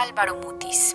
Álvaro Mutis.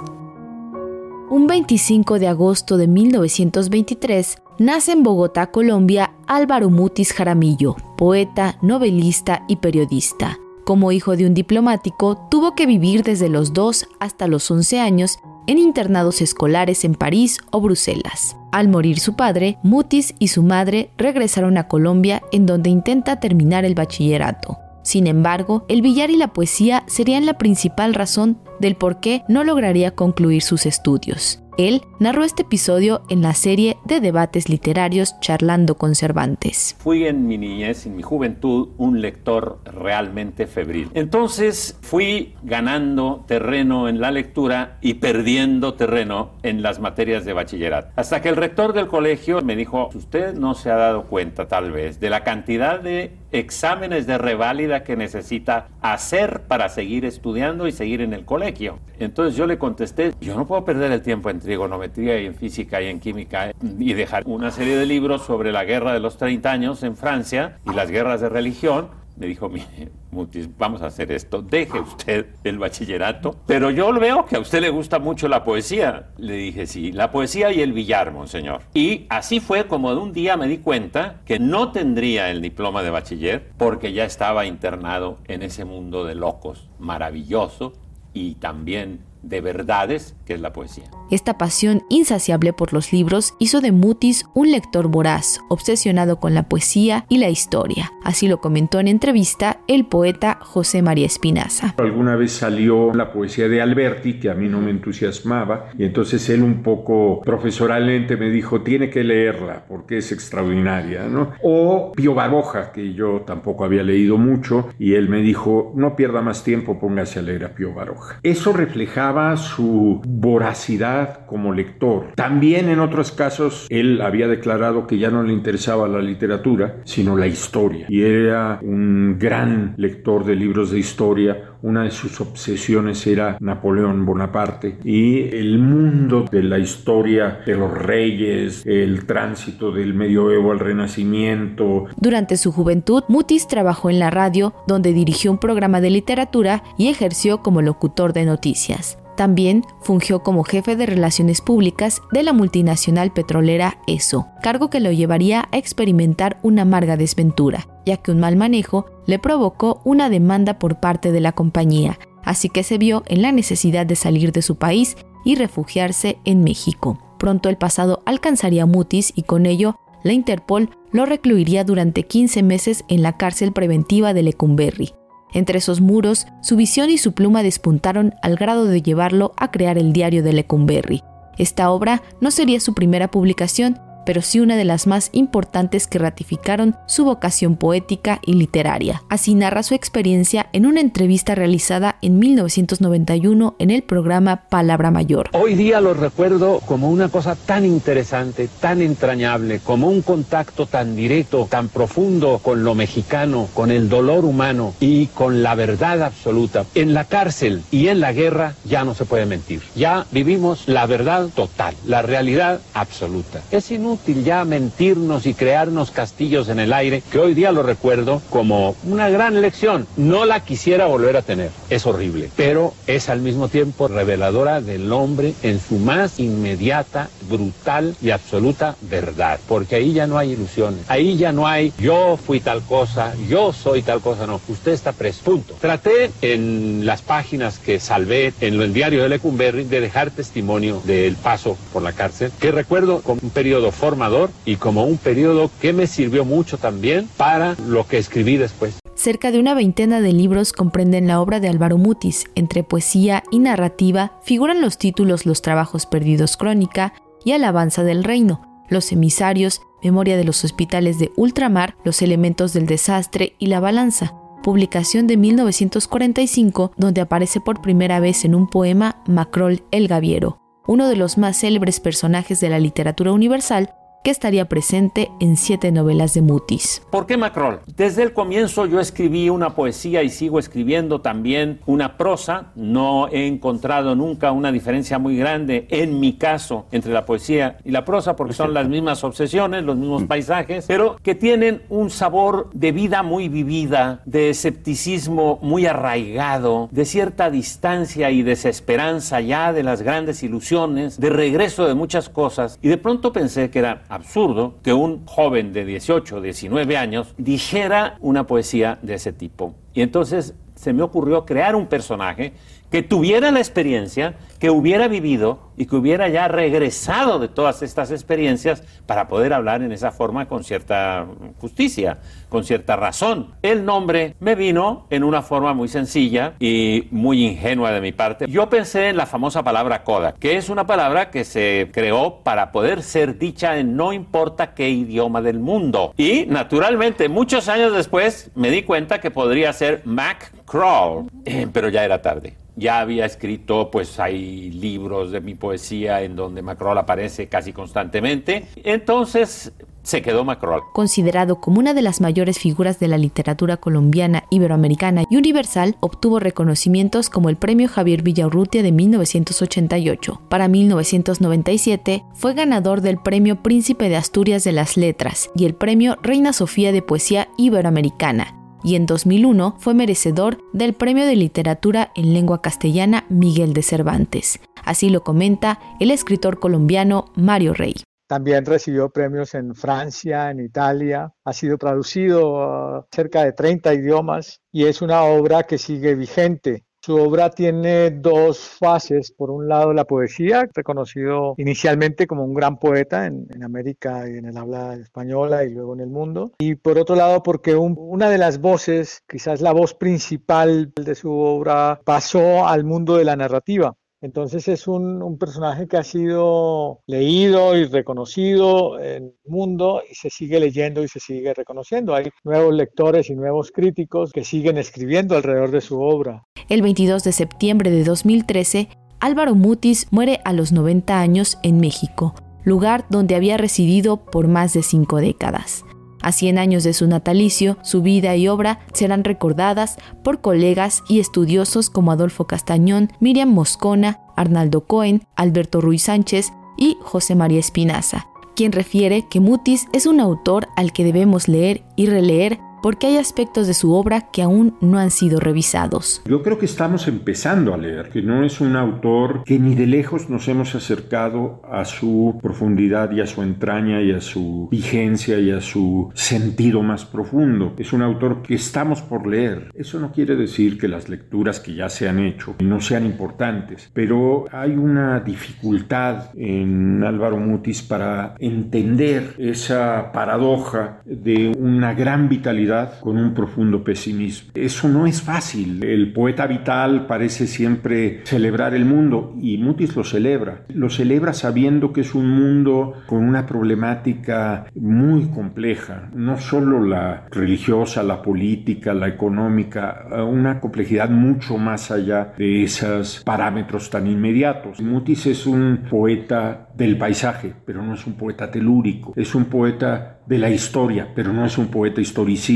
Un 25 de agosto de 1923 nace en Bogotá, Colombia, Álvaro Mutis Jaramillo, poeta, novelista y periodista. Como hijo de un diplomático, tuvo que vivir desde los 2 hasta los 11 años en internados escolares en París o Bruselas. Al morir su padre, Mutis y su madre regresaron a Colombia en donde intenta terminar el bachillerato. Sin embargo, el billar y la poesía serían la principal razón del por qué no lograría concluir sus estudios. Él narró este episodio en la serie de debates literarios Charlando con Cervantes. Fui en mi niñez, en mi juventud, un lector realmente febril. Entonces fui ganando terreno en la lectura y perdiendo terreno en las materias de bachillerato. Hasta que el rector del colegio me dijo, usted no se ha dado cuenta tal vez de la cantidad de exámenes de reválida que necesita hacer para seguir estudiando y seguir en el colegio. Entonces yo le contesté, yo no puedo perder el tiempo en trigonometría y en física y en química y dejar una serie de libros sobre la guerra de los 30 años en Francia y las guerras de religión me dijo, mire, Mutis, vamos a hacer esto, deje usted el bachillerato, pero yo veo que a usted le gusta mucho la poesía. Le dije, sí, la poesía y el billar, monseñor. Y así fue como de un día me di cuenta que no tendría el diploma de bachiller porque ya estaba internado en ese mundo de locos maravilloso y también de verdades, que es la poesía. Esta pasión insaciable por los libros hizo de Mutis un lector voraz, obsesionado con la poesía y la historia. Así lo comentó en entrevista el poeta José María Espinaza. Alguna vez salió la poesía de Alberti, que a mí no me entusiasmaba, y entonces él un poco profesoralmente me dijo, tiene que leerla porque es extraordinaria, ¿no? O Pío Baroja, que yo tampoco había leído mucho, y él me dijo, no pierda más tiempo, póngase a leer a Pío Baroja. Eso reflejaba su voracidad como lector. También en otros casos él había declarado que ya no le interesaba la literatura, sino la historia. Y era un gran lector de libros de historia. Una de sus obsesiones era Napoleón Bonaparte y el mundo de la historia de los reyes, el tránsito del medioevo al renacimiento. Durante su juventud, Mutis trabajó en la radio, donde dirigió un programa de literatura y ejerció como locutor de noticias. También fungió como jefe de relaciones públicas de la multinacional petrolera ESO, cargo que lo llevaría a experimentar una amarga desventura, ya que un mal manejo le provocó una demanda por parte de la compañía, así que se vio en la necesidad de salir de su país y refugiarse en México. Pronto el pasado alcanzaría Mutis y con ello la Interpol lo recluiría durante 15 meses en la cárcel preventiva de Lecumberri, entre esos muros, su visión y su pluma despuntaron al grado de llevarlo a crear el diario de Lecumberri. Esta obra no sería su primera publicación, pero sí una de las más importantes que ratificaron su vocación poética y literaria. Así narra su experiencia en una entrevista realizada en 1991 en el programa Palabra Mayor. Hoy día lo recuerdo como una cosa tan interesante, tan entrañable, como un contacto tan directo, tan profundo con lo mexicano, con el dolor humano y con la verdad absoluta. En la cárcel y en la guerra ya no se puede mentir. Ya vivimos la verdad total, la realidad absoluta. Es inútil útil ya mentirnos y crearnos castillos en el aire, que hoy día lo recuerdo como una gran lección. No la quisiera volver a tener, es horrible, pero es al mismo tiempo reveladora del hombre en su más inmediata, brutal y absoluta verdad, porque ahí ya no hay ilusiones, ahí ya no hay yo fui tal cosa, yo soy tal cosa, no, usted está preso, punto. Traté en las páginas que salvé en el diario de Lecumberri de dejar testimonio del paso por la cárcel, que recuerdo como un periodo formador y como un periodo que me sirvió mucho también para lo que escribí después. Cerca de una veintena de libros comprenden la obra de Álvaro Mutis. Entre poesía y narrativa figuran los títulos Los trabajos perdidos crónica y Alabanza del reino, Los emisarios, Memoria de los hospitales de ultramar, Los elementos del desastre y La balanza, publicación de 1945 donde aparece por primera vez en un poema Macrol el Gaviero uno de los más célebres personajes de la literatura universal, que estaría presente en siete novelas de Mutis. ¿Por qué Macrol? Desde el comienzo yo escribí una poesía y sigo escribiendo también una prosa. No he encontrado nunca una diferencia muy grande en mi caso entre la poesía y la prosa porque son las mismas obsesiones, los mismos mm. paisajes, pero que tienen un sabor de vida muy vivida, de escepticismo muy arraigado, de cierta distancia y desesperanza ya de las grandes ilusiones, de regreso de muchas cosas. Y de pronto pensé que era absurdo que un joven de 18, 19 años dijera una poesía de ese tipo. Y entonces se me ocurrió crear un personaje que tuviera la experiencia, que hubiera vivido y que hubiera ya regresado de todas estas experiencias para poder hablar en esa forma con cierta justicia, con cierta razón. El nombre me vino en una forma muy sencilla y muy ingenua de mi parte. Yo pensé en la famosa palabra coda, que es una palabra que se creó para poder ser dicha en no importa qué idioma del mundo. Y naturalmente, muchos años después me di cuenta que podría ser Mac Crawl, eh, pero ya era tarde ya había escrito, pues hay libros de mi poesía en donde Macrol aparece casi constantemente. Entonces se quedó Macrol. Considerado como una de las mayores figuras de la literatura colombiana, iberoamericana y universal, obtuvo reconocimientos como el Premio Javier Villaurrutia de 1988. Para 1997 fue ganador del Premio Príncipe de Asturias de las Letras y el Premio Reina Sofía de Poesía Iberoamericana y en 2001 fue merecedor del Premio de Literatura en Lengua Castellana Miguel de Cervantes. Así lo comenta el escritor colombiano Mario Rey. También recibió premios en Francia, en Italia, ha sido traducido a cerca de 30 idiomas y es una obra que sigue vigente. Su obra tiene dos fases. Por un lado, la poesía, reconocido inicialmente como un gran poeta en, América y en el habla española y luego en el mundo. Y por otro lado, porque una de las voces, quizás la voz principal de su obra, pasó al mundo de la narrativa. Entonces es un, personaje que ha sido leído y reconocido en el mundo y se sigue leyendo y se sigue reconociendo. Hay nuevos lectores y nuevos críticos que siguen escribiendo alrededor de su obra. El 22 de septiembre de 2013, Álvaro Mutis muere a los 90 años en México, lugar donde había residido por más de cinco décadas. A 100 años de su natalicio, su vida y obra serán recordadas por colegas y estudiosos como Adolfo Castañón, Miriam Moscona, Arnaldo Cohen, Alberto Ruiz Sánchez y José María Espinaza, quien refiere que Mutis es un autor al que debemos leer y releer porque hay aspectos de su obra que aún no han sido revisados. Yo creo que estamos empezando a leer, que no es un autor que ni de lejos nos hemos acercado a su profundidad y a su entraña y a su vigencia y a su sentido más profundo. Es un autor que estamos por leer. Eso no quiere decir que las lecturas que ya se han hecho no sean importantes, pero hay una dificultad en Álvaro Mutis para entender esa paradoja de una gran vitalidad con un profundo pesimismo. Eso no es fácil. El poeta vital parece siempre celebrar el mundo y Mutis lo celebra. Lo celebra sabiendo que es un mundo con una problemática muy compleja, no solo la religiosa, la política, la económica, una complejidad mucho más allá de esos parámetros tan inmediatos. Mutis es un poeta del paisaje, pero no es un poeta telúrico, es un poeta de la historia, pero no es un poeta historicista.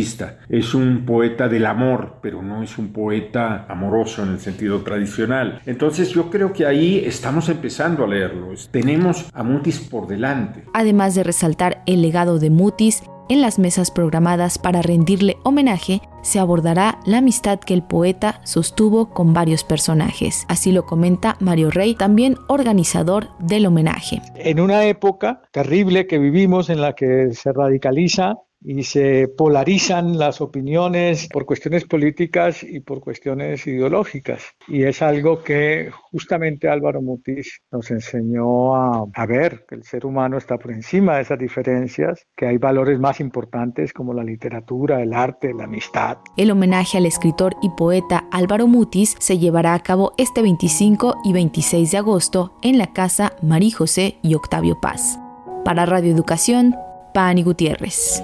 Es un poeta del amor, pero no es un poeta amoroso en el sentido tradicional. Entonces yo creo que ahí estamos empezando a leerlo. Tenemos a Mutis por delante. Además de resaltar el legado de Mutis, en las mesas programadas para rendirle homenaje se abordará la amistad que el poeta sostuvo con varios personajes. Así lo comenta Mario Rey, también organizador del homenaje. En una época terrible que vivimos en la que se radicaliza y se polarizan las opiniones por cuestiones políticas y por cuestiones ideológicas. Y es algo que justamente Álvaro Mutis nos enseñó a, a, ver, que el ser humano está por encima de esas diferencias, que hay valores más importantes como la literatura, el arte, la amistad. El homenaje al escritor y poeta Álvaro Mutis se llevará a cabo este 25 y 26 de agosto en la Casa María José y Octavio Paz. Para Radio Educación, Pani Gutiérrez.